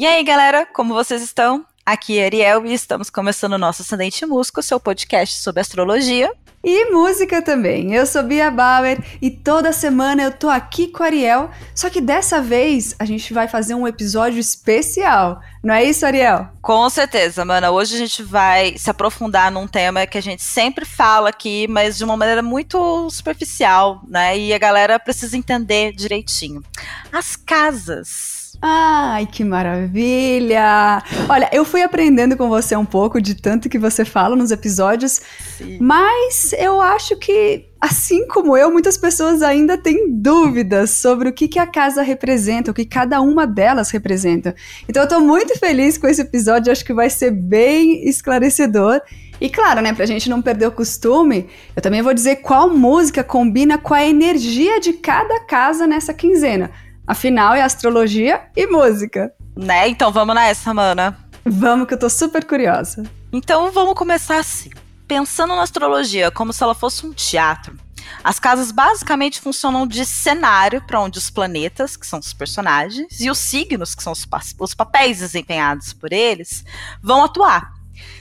E aí, galera, como vocês estão? Aqui é Ariel e estamos começando o nosso Ascendente Músico, seu podcast sobre astrologia. E música também. Eu sou Bia Bauer e toda semana eu tô aqui com a Ariel, só que dessa vez a gente vai fazer um episódio especial. Não é isso, Ariel? Com certeza, mana. Hoje a gente vai se aprofundar num tema que a gente sempre fala aqui, mas de uma maneira muito superficial, né? E a galera precisa entender direitinho. As casas Ai, que maravilha! Olha, eu fui aprendendo com você um pouco de tanto que você fala nos episódios, Sim. mas eu acho que, assim como eu, muitas pessoas ainda têm dúvidas sobre o que, que a casa representa, o que cada uma delas representa. Então eu tô muito feliz com esse episódio, acho que vai ser bem esclarecedor. E claro, né, pra gente não perder o costume, eu também vou dizer qual música combina com a energia de cada casa nessa quinzena. Afinal, é astrologia e música. Né? Então vamos nessa, mana. Vamos, que eu tô super curiosa. Então vamos começar assim. Pensando na astrologia como se ela fosse um teatro. As casas basicamente funcionam de cenário para onde os planetas, que são os personagens, e os signos, que são os, pa os papéis desempenhados por eles, vão atuar.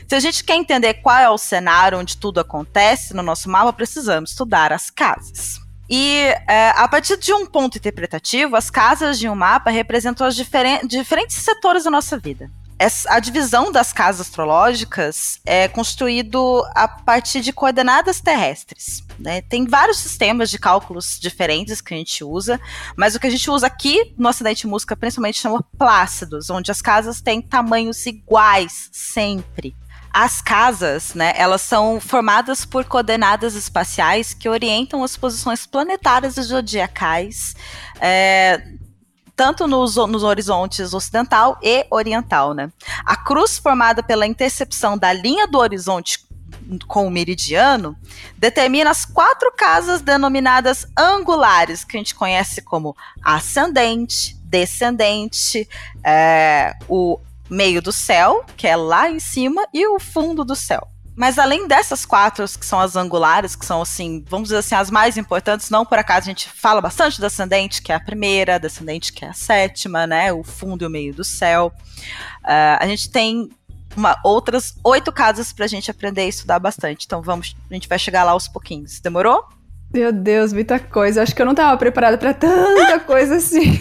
Se a gente quer entender qual é o cenário onde tudo acontece no nosso mapa, precisamos estudar as casas. E é, a partir de um ponto interpretativo, as casas de um mapa representam os diferen diferentes setores da nossa vida. Essa, a divisão das casas astrológicas é construído a partir de coordenadas terrestres. Né? Tem vários sistemas de cálculos diferentes que a gente usa, mas o que a gente usa aqui no Acidente Música principalmente chama plácidos, onde as casas têm tamanhos iguais sempre. As casas, né, elas são formadas por coordenadas espaciais que orientam as posições planetárias e zodiacais, é, tanto nos, nos, horizontes ocidental e oriental. Né? A cruz formada pela intercepção da linha do horizonte com o meridiano determina as quatro casas denominadas angulares, que a gente conhece como ascendente, descendente, é, o meio do céu, que é lá em cima, e o fundo do céu. Mas além dessas quatro, que são as angulares, que são assim, vamos dizer assim, as mais importantes, não por acaso a gente fala bastante da ascendente, que é a primeira, da ascendente, que é a sétima, né? O fundo e o meio do céu. Uh, a gente tem uma, outras oito casas para a gente aprender e estudar bastante. Então vamos, a gente vai chegar lá aos pouquinhos. Demorou? Meu Deus, muita coisa. Acho que eu não estava preparada para tanta coisa assim.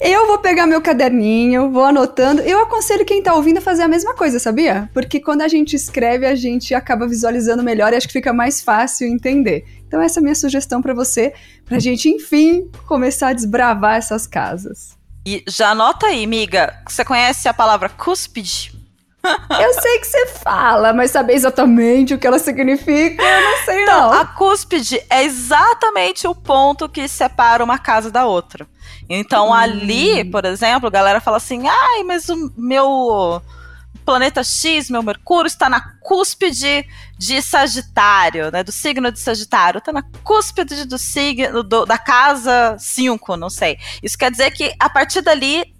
eu vou pegar meu caderninho, vou anotando. Eu aconselho quem está ouvindo a fazer a mesma coisa, sabia? Porque quando a gente escreve, a gente acaba visualizando melhor e acho que fica mais fácil entender. Então essa é a minha sugestão para você, para a gente, enfim, começar a desbravar essas casas. E já anota aí, amiga. Você conhece a palavra cúspide? Eu sei que você fala, mas saber exatamente o que ela significa, eu não sei então, não. A cúspide é exatamente o ponto que separa uma casa da outra. Então hum. ali, por exemplo, a galera fala assim: "Ai, mas o meu planeta X, meu Mercúrio, está na cúspide de Sagitário, né? Do signo de Sagitário. Está na cúspide do signo do, da casa 5, não sei. Isso quer dizer que a partir dali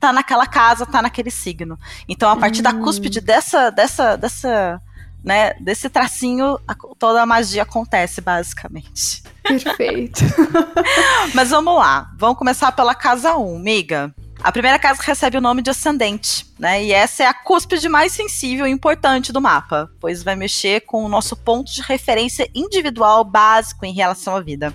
tá naquela casa, tá naquele signo. Então, a partir da cúspide hum. dessa, dessa, dessa, né, desse tracinho, a, toda a magia acontece, basicamente. Perfeito. Mas vamos lá. Vamos começar pela casa 1, miga. A primeira casa recebe o nome de ascendente, né? E essa é a cúspide mais sensível e importante do mapa, pois vai mexer com o nosso ponto de referência individual básico em relação à vida.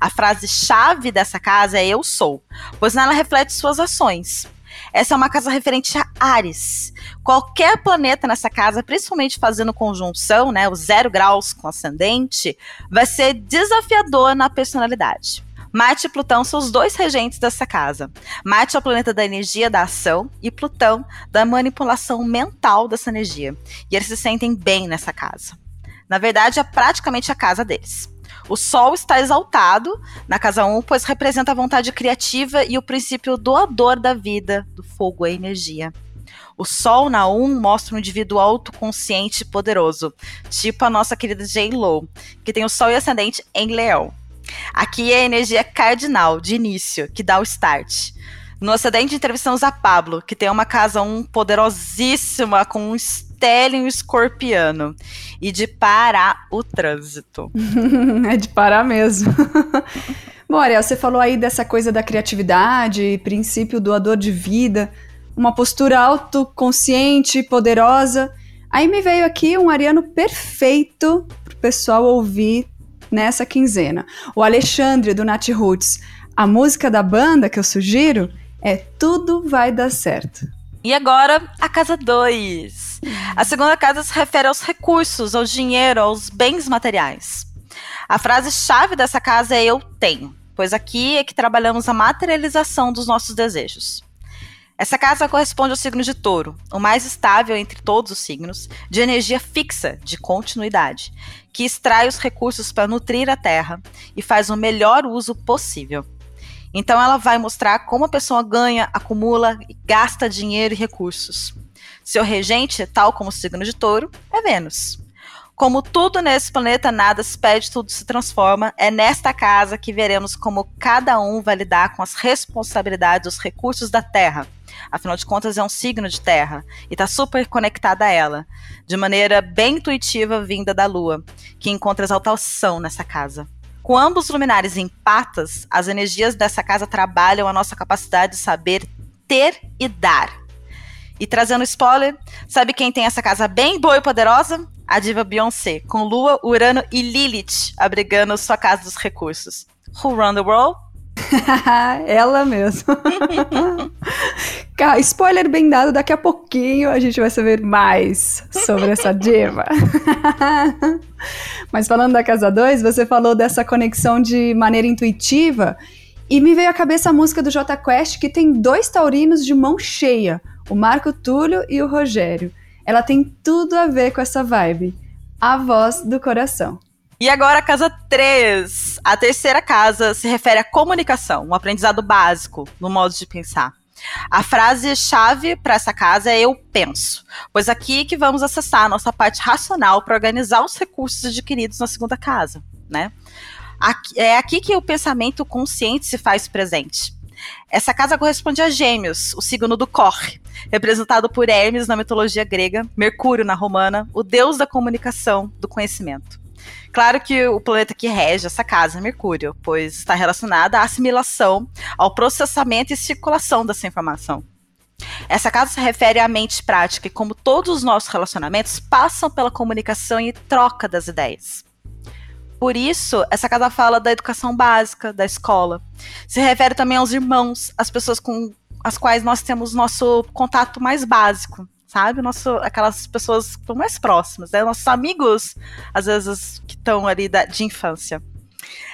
A frase-chave dessa casa é eu sou, pois nela reflete suas ações. Essa é uma casa referente a Ares. Qualquer planeta nessa casa, principalmente fazendo conjunção, né, o zero graus com ascendente, vai ser desafiador na personalidade. Marte e Plutão são os dois regentes dessa casa. Marte é o planeta da energia da ação e Plutão da manipulação mental dessa energia. E eles se sentem bem nessa casa. Na verdade, é praticamente a casa deles. O Sol está exaltado na casa 1, pois representa a vontade criativa e o princípio doador da vida, do fogo, a energia. O Sol na 1 mostra um indivíduo autoconsciente e poderoso, tipo a nossa querida J-Lo, que tem o Sol e ascendente em Leão. Aqui é a energia cardinal, de início, que dá o start. No acidente entrevistamos a Pablo, que tem uma casa 1 poderosíssima, com um Stellium escorpiano. E de parar o trânsito. é de parar mesmo. Bom, Ariel, você falou aí dessa coisa da criatividade, princípio doador de vida, uma postura autoconsciente, poderosa. Aí me veio aqui um ariano perfeito pro pessoal ouvir nessa quinzena. O Alexandre, do Nat Roots. A música da banda que eu sugiro é Tudo Vai Dar Certo. E agora, a casa 2. A segunda casa se refere aos recursos, ao dinheiro, aos bens materiais. A frase-chave dessa casa é eu tenho, pois aqui é que trabalhamos a materialização dos nossos desejos. Essa casa corresponde ao signo de touro, o mais estável entre todos os signos, de energia fixa, de continuidade, que extrai os recursos para nutrir a terra e faz o melhor uso possível. Então ela vai mostrar como a pessoa ganha, acumula e gasta dinheiro e recursos. Seu regente, tal como o signo de touro, é Vênus. Como tudo nesse planeta nada se pede, tudo se transforma, é nesta casa que veremos como cada um vai lidar com as responsabilidades dos recursos da Terra. Afinal de contas, é um signo de Terra e está super conectada a ela, de maneira bem intuitiva vinda da Lua, que encontra exaltação nessa casa. Com ambos luminares em patas, as energias dessa casa trabalham a nossa capacidade de saber ter e dar. E trazendo spoiler, sabe quem tem essa casa bem boa e poderosa? A diva Beyoncé, com Lua, Urano e Lilith abrigando sua casa dos recursos. Who run the world? Ela mesmo. Spoiler bem dado, daqui a pouquinho a gente vai saber mais sobre essa diva. Mas falando da Casa 2, você falou dessa conexão de maneira intuitiva e me veio à cabeça a música do J Quest que tem dois taurinos de mão cheia, o Marco Túlio e o Rogério. Ela tem tudo a ver com essa vibe. A voz do coração. E agora a casa 3. A terceira casa se refere à comunicação, um aprendizado básico no modo de pensar. A frase-chave para essa casa é eu penso, pois aqui que vamos acessar a nossa parte racional para organizar os recursos adquiridos na segunda casa, né? Aqui, é aqui que o pensamento consciente se faz presente. Essa casa corresponde a Gêmeos, o signo do Corre, representado por Hermes na mitologia grega, Mercúrio na romana, o deus da comunicação, do conhecimento. Claro que o planeta que rege essa casa é Mercúrio, pois está relacionada à assimilação, ao processamento e circulação dessa informação. Essa casa se refere à mente prática e como todos os nossos relacionamentos passam pela comunicação e troca das ideias. Por isso, essa casa fala da educação básica, da escola. Se refere também aos irmãos, as pessoas com as quais nós temos nosso contato mais básico, sabe? Nosso, aquelas pessoas mais próximas, né? Nossos amigos, às vezes, que estão ali da, de infância.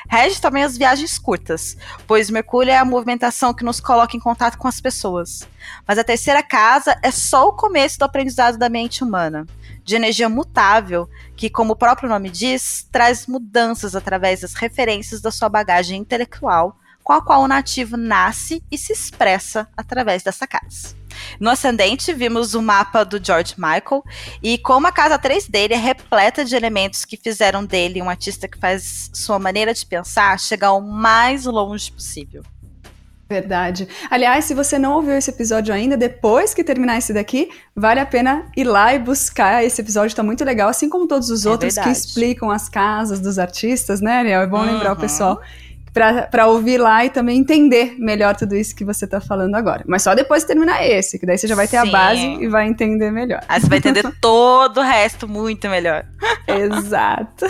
Rege também as viagens curtas, pois Mercúrio é a movimentação que nos coloca em contato com as pessoas. Mas a terceira casa é só o começo do aprendizado da mente humana, de energia mutável, que, como o próprio nome diz, traz mudanças através das referências da sua bagagem intelectual, com a qual o nativo nasce e se expressa através dessa casa. No ascendente, vimos o mapa do George Michael e como a casa 3 dele é repleta de elementos que fizeram dele um artista que faz sua maneira de pensar chegar o mais longe possível. Verdade. Aliás, se você não ouviu esse episódio ainda, depois que terminar esse daqui, vale a pena ir lá e buscar. Esse episódio está muito legal, assim como todos os é outros verdade. que explicam as casas dos artistas, né, Ariel? É bom uhum. lembrar o pessoal para ouvir lá e também entender melhor tudo isso que você está falando agora. Mas só depois de terminar esse, que daí você já vai ter Sim. a base e vai entender melhor. Aí você vai entender todo o resto muito melhor. Exato.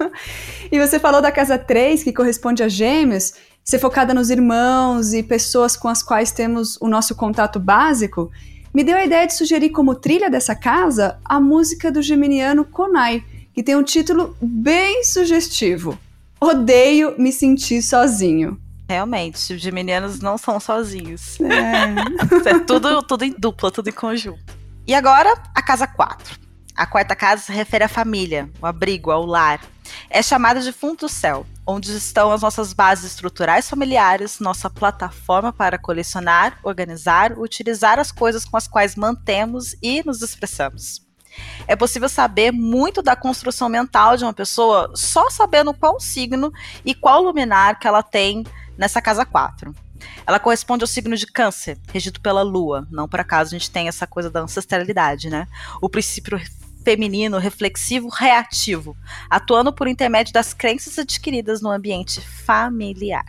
e você falou da casa 3, que corresponde a gêmeos, ser focada nos irmãos e pessoas com as quais temos o nosso contato básico, me deu a ideia de sugerir como trilha dessa casa a música do geminiano Konai, que tem um título bem sugestivo. Odeio me sentir sozinho. Realmente, os geminianos não são sozinhos. É. é tudo, tudo em dupla, tudo em conjunto. E agora, a casa 4. A quarta casa se refere à família, o abrigo, ao lar. É chamada de fundo do céu, onde estão as nossas bases estruturais familiares, nossa plataforma para colecionar, organizar, utilizar as coisas com as quais mantemos e nos expressamos. É possível saber muito da construção mental de uma pessoa só sabendo qual signo e qual luminar que ela tem nessa casa 4. Ela corresponde ao signo de Câncer, regido pela Lua. Não por acaso a gente tem essa coisa da ancestralidade, né? O princípio feminino, reflexivo, reativo, atuando por intermédio das crenças adquiridas no ambiente familiar.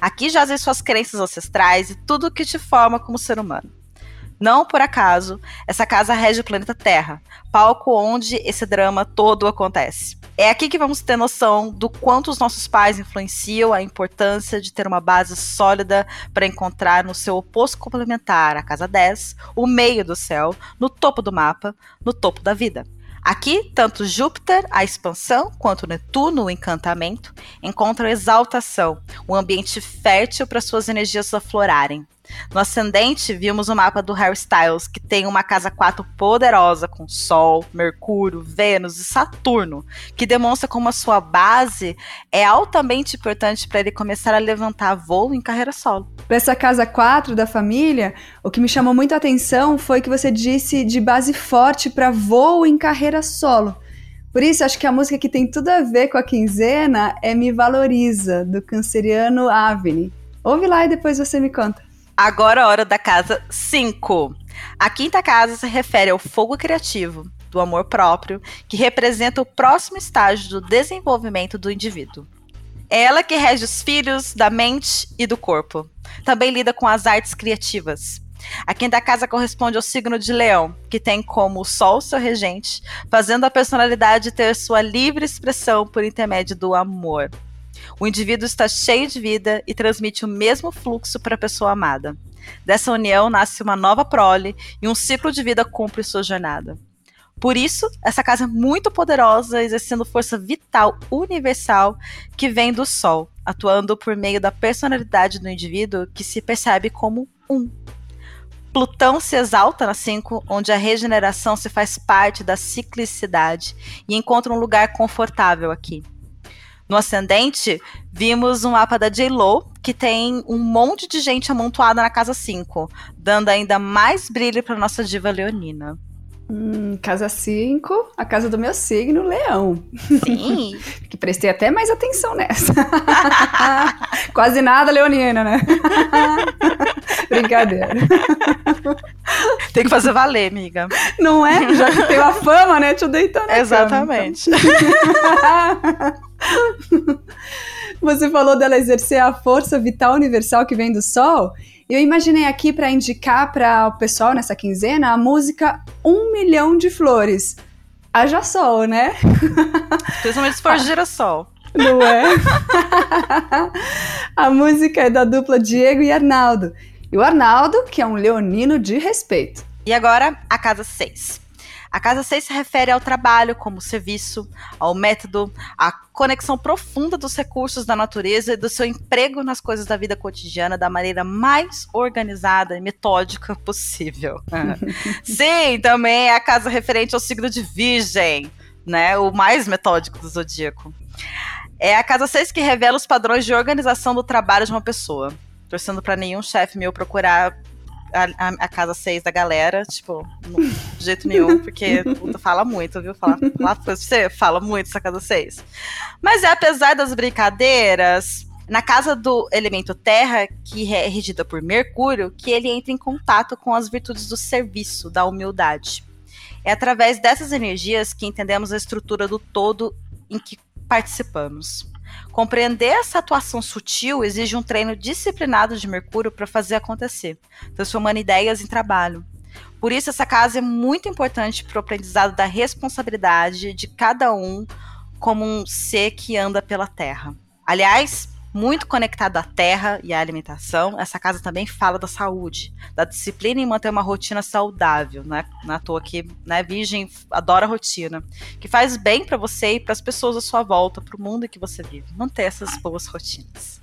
Aqui jazem suas crenças ancestrais e tudo o que te forma como ser humano. Não por acaso, essa casa rege o planeta Terra, palco onde esse drama todo acontece. É aqui que vamos ter noção do quanto os nossos pais influenciam a importância de ter uma base sólida para encontrar no seu oposto complementar, a casa 10, o meio do céu, no topo do mapa, no topo da vida. Aqui, tanto Júpiter, a expansão, quanto Netuno, o encantamento, encontram exaltação, um ambiente fértil para suas energias aflorarem. No ascendente, vimos o mapa do Harry Styles, que tem uma casa 4 poderosa com Sol, Mercúrio, Vênus e Saturno, que demonstra como a sua base é altamente importante para ele começar a levantar voo em carreira solo. Para essa casa 4 da família, o que me chamou muito a atenção foi que você disse de base forte para voo em carreira solo. Por isso, acho que a música que tem tudo a ver com a quinzena é Me Valoriza, do canceriano Avni. Ouve lá e depois você me conta. Agora a hora da casa 5. A quinta casa se refere ao fogo criativo, do amor próprio, que representa o próximo estágio do desenvolvimento do indivíduo. É ela que rege os filhos da mente e do corpo. Também lida com as artes criativas. A quinta casa corresponde ao signo de Leão, que tem como Sol seu regente, fazendo a personalidade ter sua livre expressão por intermédio do amor. O indivíduo está cheio de vida e transmite o mesmo fluxo para a pessoa amada. Dessa união nasce uma nova prole e um ciclo de vida cumpre sua jornada. Por isso, essa casa é muito poderosa, exercendo força vital universal que vem do Sol, atuando por meio da personalidade do indivíduo que se percebe como um. Plutão se exalta na 5, onde a regeneração se faz parte da ciclicidade e encontra um lugar confortável aqui. No ascendente, vimos um mapa da J-Lo, que tem um monte de gente amontoada na casa 5, dando ainda mais brilho para nossa diva leonina. Hum, casa 5, a casa do meu signo, leão. Sim. que prestei até mais atenção nessa. Quase nada leonina, né? Brincadeira. Tem que fazer valer, amiga. Não é? Já que tem a fama, né? Te na Exatamente. Cama, então. Você falou dela exercer a força vital universal que vem do Sol. Eu imaginei aqui para indicar para o pessoal nessa quinzena a música Um Milhão de Flores. Haja sol, né? Principalmente se for girassol. Não é? a música é da dupla Diego e Arnaldo. E o Arnaldo, que é um leonino de respeito. E agora, a casa 6. A casa 6 se refere ao trabalho como serviço, ao método, à conexão profunda dos recursos da natureza e do seu emprego nas coisas da vida cotidiana da maneira mais organizada e metódica possível. Sim, também é a casa referente ao signo de Virgem, né? O mais metódico do zodíaco. É a casa 6 que revela os padrões de organização do trabalho de uma pessoa torcendo para nenhum chefe meu procurar a, a, a, casa 6 da galera, tipo, no, de jeito nenhum, porque puta, fala muito, viu? Fala, lá você fala muito essa casa 6. Mas é apesar das brincadeiras, na casa do elemento terra, que é regida por Mercúrio, que ele entra em contato com as virtudes do serviço, da humildade. É através dessas energias que entendemos a estrutura do todo em que participamos. Compreender essa atuação sutil exige um treino disciplinado de Mercúrio para fazer acontecer, transformando ideias em trabalho. Por isso, essa casa é muito importante para o aprendizado da responsabilidade de cada um como um ser que anda pela Terra. Aliás, muito conectado à terra e à alimentação, essa casa também fala da saúde, da disciplina em manter uma rotina saudável, né? Na é toa que, né, Virgem adora rotina, que faz bem para você e para as pessoas à sua volta, para o mundo em que você vive. Manter essas boas rotinas.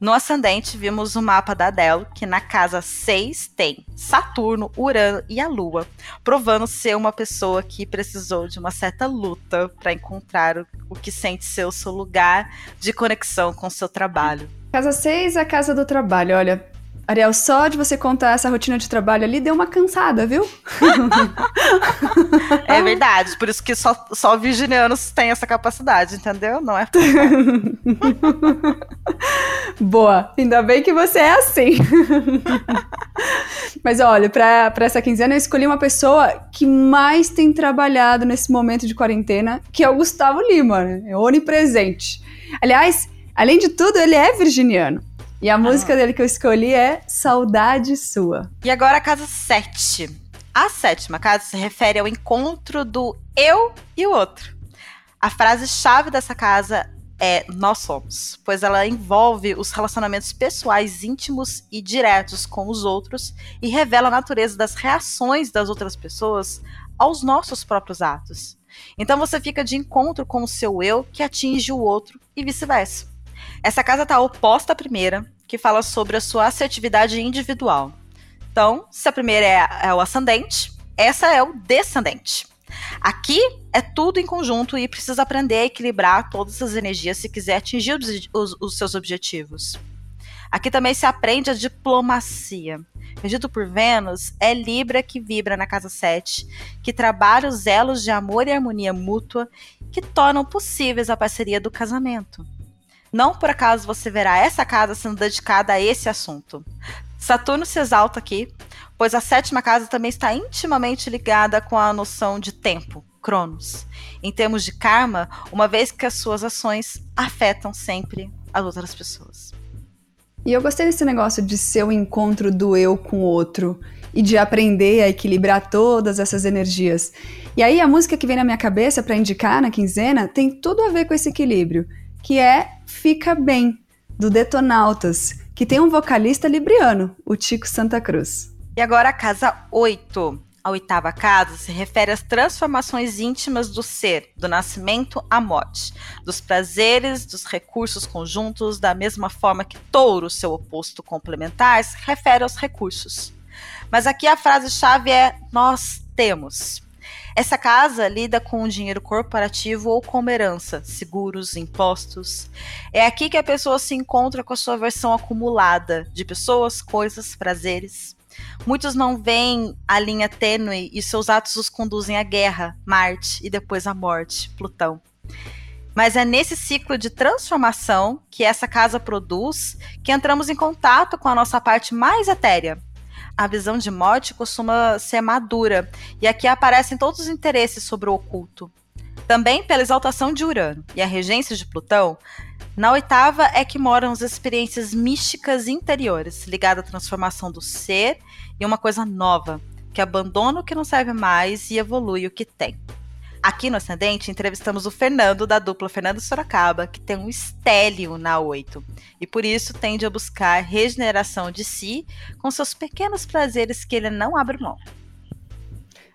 No ascendente, vimos o mapa da Adele, que na casa 6 tem Saturno, Urano e a Lua, provando ser uma pessoa que precisou de uma certa luta para encontrar o, que sente ser o seu lugar de conexão com o seu trabalho. Casa 6 é a casa do trabalho. Olha, Ariel, só de você contar essa rotina de trabalho ali deu uma cansada, viu? é verdade, por isso que só, só virginianos têm essa capacidade, entendeu? Não é? Boa, ainda bem que você é assim. Mas olha, para essa quinzena eu escolhi uma pessoa que mais tem trabalhado nesse momento de quarentena, que é o Gustavo Lima, né? É onipresente. Aliás, Além de tudo, ele é virginiano. E a música dele que eu escolhi é Saudade Sua. E agora a casa 7. A sétima casa se refere ao encontro do eu e o outro. A frase-chave dessa casa é nós somos, pois ela envolve os relacionamentos pessoais íntimos e diretos com os outros e revela a natureza das reações das outras pessoas aos nossos próprios atos. Então você fica de encontro com o seu eu que atinge o outro e vice-versa. Essa casa está oposta à primeira, que fala sobre a sua assertividade individual. Então, se a primeira é, é o ascendente, essa é o descendente. Aqui é tudo em conjunto e precisa aprender a equilibrar todas as energias se quiser atingir os, os, os seus objetivos. Aqui também se aprende a diplomacia. Regido por Vênus, é Libra que vibra na casa 7, que trabalha os elos de amor e harmonia mútua que tornam possíveis a parceria do casamento. Não por acaso você verá essa casa sendo dedicada a esse assunto. Saturno se exalta aqui, pois a sétima casa também está intimamente ligada com a noção de tempo, Cronos, em termos de karma, uma vez que as suas ações afetam sempre as outras pessoas. E eu gostei desse negócio de ser o encontro do eu com o outro e de aprender a equilibrar todas essas energias. E aí a música que vem na minha cabeça para indicar na quinzena tem tudo a ver com esse equilíbrio, que é Fica Bem, do Detonautas, que tem um vocalista libriano, o Tico Santa Cruz. E agora a casa 8. A oitava casa se refere às transformações íntimas do ser, do nascimento à morte, dos prazeres, dos recursos conjuntos, da mesma forma que touro, seu oposto complementar, se refere aos recursos. Mas aqui a frase-chave é nós temos. Essa casa lida com o dinheiro corporativo ou como herança, seguros, impostos. É aqui que a pessoa se encontra com a sua versão acumulada de pessoas, coisas, prazeres. Muitos não veem a linha tênue e seus atos os conduzem à guerra, Marte e depois à morte, Plutão. Mas é nesse ciclo de transformação que essa casa produz que entramos em contato com a nossa parte mais etérea. A visão de morte costuma ser madura, e aqui aparecem todos os interesses sobre o oculto. Também pela exaltação de Urano e a regência de Plutão, na oitava é que moram as experiências místicas interiores, ligadas à transformação do ser e uma coisa nova, que abandona o que não serve mais e evolui o que tem. Aqui no Ascendente, entrevistamos o Fernando, da dupla Fernando Sorocaba, que tem um estélio na 8, e por isso tende a buscar regeneração de si com seus pequenos prazeres que ele não abre mão.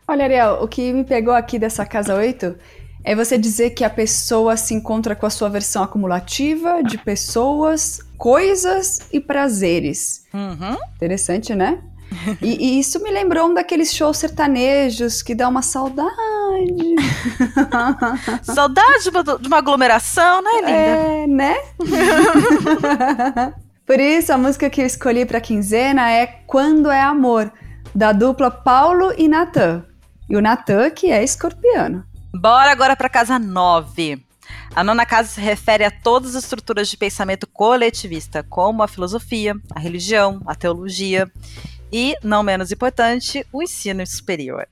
Olha, Ariel, o que me pegou aqui dessa casa 8 é você dizer que a pessoa se encontra com a sua versão acumulativa de pessoas, coisas e prazeres. Uhum. Interessante, né? E, e, isso me lembrou um daqueles shows sertanejos que dá uma saudade. saudade de uma, de uma, aglomeração, né, linda? É, né? Por isso, a música que eu escolhi para quinzena é Quando é Amor, da dupla Paulo e Natan. E o Natan, que é escorpiano. Bora agora para casa 9. A nona casa se refere a todas as estruturas de pensamento coletivista, como a filosofia, a religião, a teologia e, não menos importante, o ensino superior.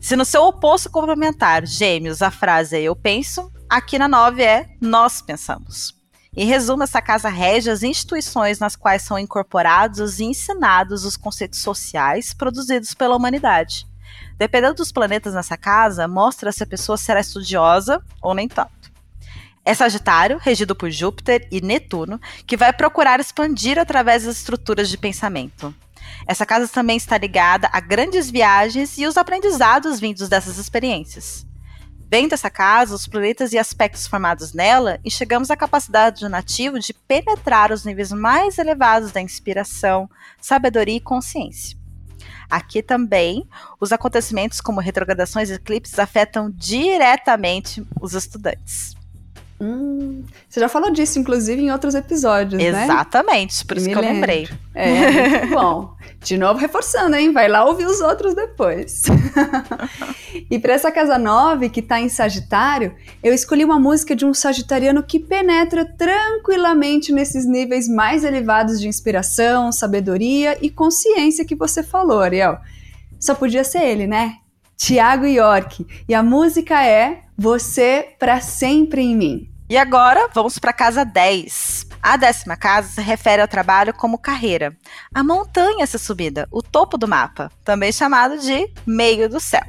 Se no seu oposto complementar, gêmeos, a frase é eu penso, aqui na 9 é nós pensamos. Em resumo, essa casa rege as instituições nas quais são incorporados e ensinados os conceitos sociais produzidos pela humanidade. Dependendo dos planetas nessa casa, mostra se a pessoa será estudiosa ou nem tanto. É Sagitário, regido por Júpiter e Netuno, que vai procurar expandir através das estruturas de pensamento. Essa casa também está ligada a grandes viagens e os aprendizados vindos dessas experiências. Vendo essa casa, os planetas e aspectos formados nela, enxergamos a capacidade do nativo de penetrar os níveis mais elevados da inspiração, sabedoria e consciência. Aqui também, os acontecimentos como retrogradações e eclipses afetam diretamente os estudantes. Hum, você já falou disso, inclusive, em outros episódios, Exatamente, né? Exatamente, por isso Me que eu lembro. lembrei. É, muito bom. De novo, reforçando, hein? Vai lá ouvir os outros depois. e para essa casa 9, que está em Sagitário, eu escolhi uma música de um sagitariano que penetra tranquilamente nesses níveis mais elevados de inspiração, sabedoria e consciência que você falou, Ariel. Só podia ser ele, né? Tiago York. E a música é Você para Sempre em Mim. E agora vamos para casa 10. A décima casa se refere ao trabalho como carreira, a montanha a ser subida, o topo do mapa, também chamado de meio do céu.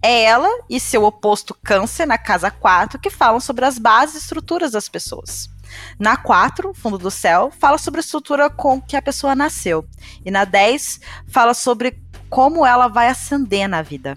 É ela e seu oposto Câncer na casa 4 que falam sobre as bases e estruturas das pessoas. Na 4, Fundo do Céu, fala sobre a estrutura com que a pessoa nasceu. E na 10, fala sobre como ela vai ascender na vida.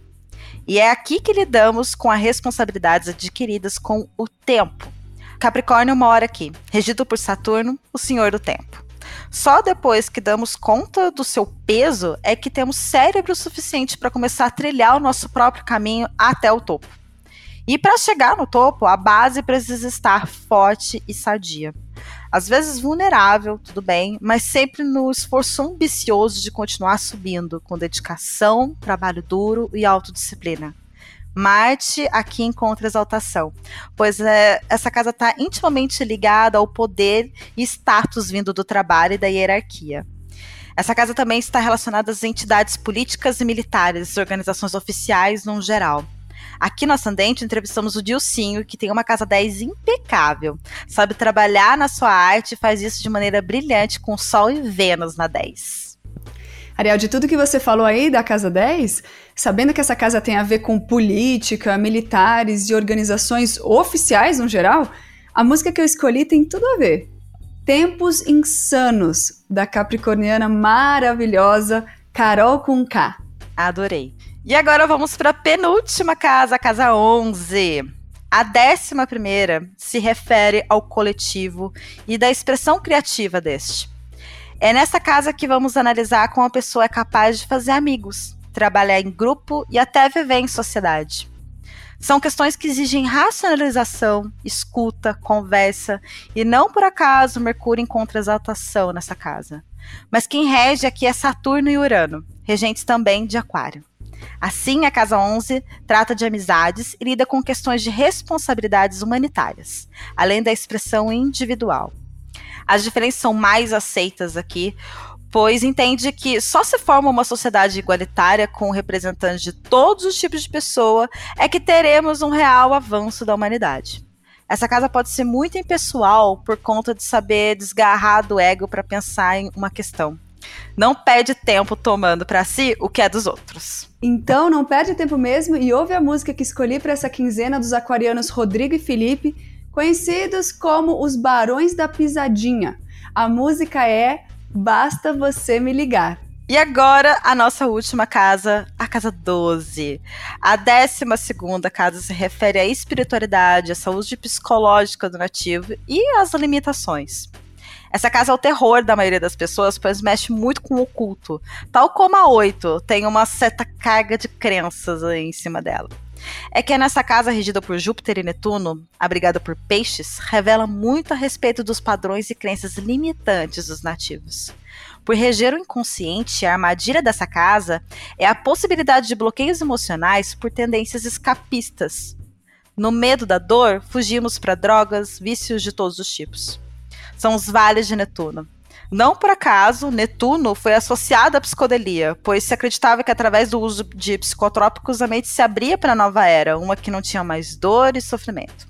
E é aqui que lidamos com as responsabilidades adquiridas com o tempo. Capricórnio mora aqui, regido por Saturno, o senhor do tempo. Só depois que damos conta do seu peso é que temos cérebro suficiente para começar a trilhar o nosso próprio caminho até o topo. E para chegar no topo, a base precisa estar forte e sadia. Às vezes vulnerável, tudo bem, mas sempre no esforço ambicioso de continuar subindo, com dedicação, trabalho duro e autodisciplina. Marte aqui encontra exaltação, pois é, essa casa está intimamente ligada ao poder e status vindo do trabalho e da hierarquia. Essa casa também está relacionada às entidades políticas e militares, organizações oficiais no geral. Aqui no Ascendente, entrevistamos o Dilcinho, que tem uma casa 10 impecável. Sabe trabalhar na sua arte e faz isso de maneira brilhante com Sol e Vênus na 10. Ariel, de tudo que você falou aí da Casa 10, sabendo que essa casa tem a ver com política, militares e organizações oficiais no geral, a música que eu escolhi tem tudo a ver. Tempos Insanos, da capricorniana maravilhosa Carol com. Adorei. E agora vamos para a penúltima casa, a casa 11. A décima primeira se refere ao coletivo e da expressão criativa deste. É nessa casa que vamos analisar como a pessoa é capaz de fazer amigos, trabalhar em grupo e até viver em sociedade. São questões que exigem racionalização, escuta, conversa, e não por acaso Mercúrio encontra exaltação nessa casa. Mas quem rege aqui é Saturno e Urano, regentes também de Aquário. Assim, a casa 11 trata de amizades e lida com questões de responsabilidades humanitárias, além da expressão individual. As diferenças são mais aceitas aqui, pois entende que só se forma uma sociedade igualitária com representantes de todos os tipos de pessoa é que teremos um real avanço da humanidade. Essa casa pode ser muito impessoal por conta de saber desgarrar do ego para pensar em uma questão. Não perde tempo tomando para si o que é dos outros. Então, não perde tempo mesmo e ouve a música que escolhi para essa quinzena dos aquarianos Rodrigo e Felipe conhecidos como os Barões da Pisadinha. A música é Basta Você Me Ligar. E agora, a nossa última casa, a casa 12. A décima segunda casa se refere à espiritualidade, à saúde psicológica do nativo e às limitações. Essa casa é o terror da maioria das pessoas, pois mexe muito com o oculto. Tal como a 8, tem uma certa carga de crenças em cima dela é que nessa casa regida por Júpiter e Netuno, abrigada por peixes, revela muito a respeito dos padrões e crenças limitantes dos nativos. Por reger o inconsciente, a armadilha dessa casa é a possibilidade de bloqueios emocionais por tendências escapistas. No medo da dor, fugimos para drogas, vícios de todos os tipos. São os vales de Netuno. Não por acaso, Netuno foi associado à psicodelia, pois se acreditava que através do uso de psicotrópicos a mente se abria para a nova era, uma que não tinha mais dor e sofrimento.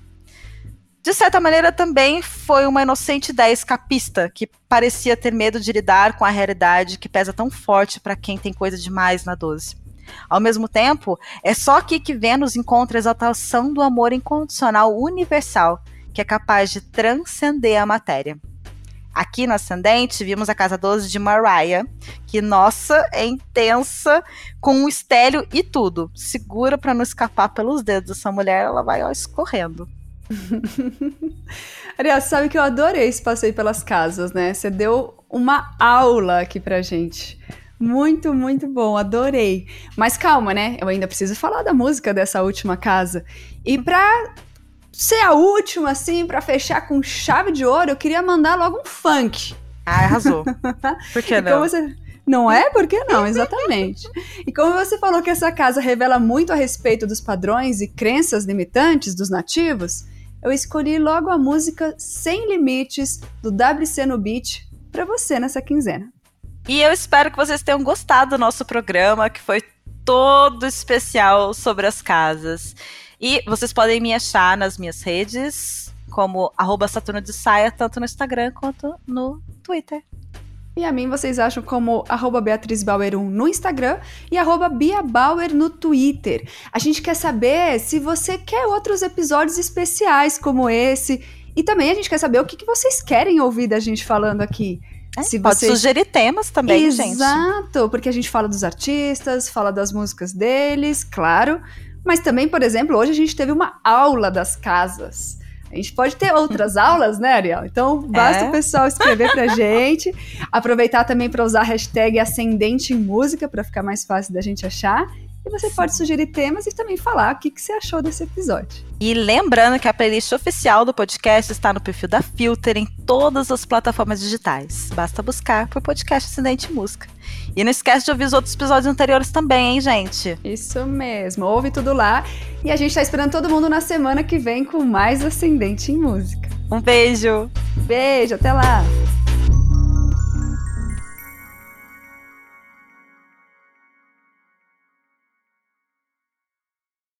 De certa maneira, também foi uma inocente ideia escapista, que parecia ter medo de lidar com a realidade que pesa tão forte para quem tem coisa demais na 12. Ao mesmo tempo, é só aqui que Vênus encontra a exaltação do amor incondicional universal, que é capaz de transcender a matéria. Aqui no Ascendente, vimos a casa 12 de Mariah, que, nossa, é intensa, com um estélio e tudo. Segura para não escapar pelos dedos. Essa mulher, ela vai ó, escorrendo. Ariel, sabe que eu adorei esse passeio pelas casas, né? Você deu uma aula aqui pra gente. Muito, muito bom, adorei. Mas calma, né? Eu ainda preciso falar da música dessa última casa. E pra ser a última, assim, para fechar com chave de ouro, eu queria mandar logo um funk. Ah, arrasou. Por que não? Você... Não é? Por que não? Exatamente. e como você falou que essa casa revela muito a respeito dos padrões e crenças limitantes dos nativos, eu escolhi logo a música Sem Limites do WC no Beat para você nessa quinzena. E eu espero que vocês tenham gostado do nosso programa, que foi todo especial sobre as casas. E vocês podem me achar nas minhas redes, como arroba Saturno de Saia, tanto no Instagram quanto no Twitter. E a mim vocês acham como arroba Beatriz Bauer 1 no Instagram e arroba Bia Bauer no Twitter. A gente quer saber se você quer outros episódios especiais como esse. E também a gente quer saber o que, que vocês querem ouvir da gente falando aqui. É, se pode vocês... sugerir temas também, Exato, gente. Exato, porque a gente fala dos artistas, fala das músicas deles, claro. Mas também, por exemplo, hoje a gente teve uma aula das casas. A gente pode ter outras aulas, né, Ariel? Então, basta é. o pessoal escrever pra gente. Aproveitar também para usar a hashtag Ascendente em Música para ficar mais fácil da gente achar. E você pode sugerir temas e também falar o que, que você achou desse episódio. E lembrando que a playlist oficial do podcast está no perfil da Filter em todas as plataformas digitais. Basta buscar por podcast Ascendente Música. E não esquece de ouvir os outros episódios anteriores também, hein, gente? Isso mesmo, ouve tudo lá. E a gente tá esperando todo mundo na semana que vem com mais Ascendente em Música. Um beijo! Beijo, até lá!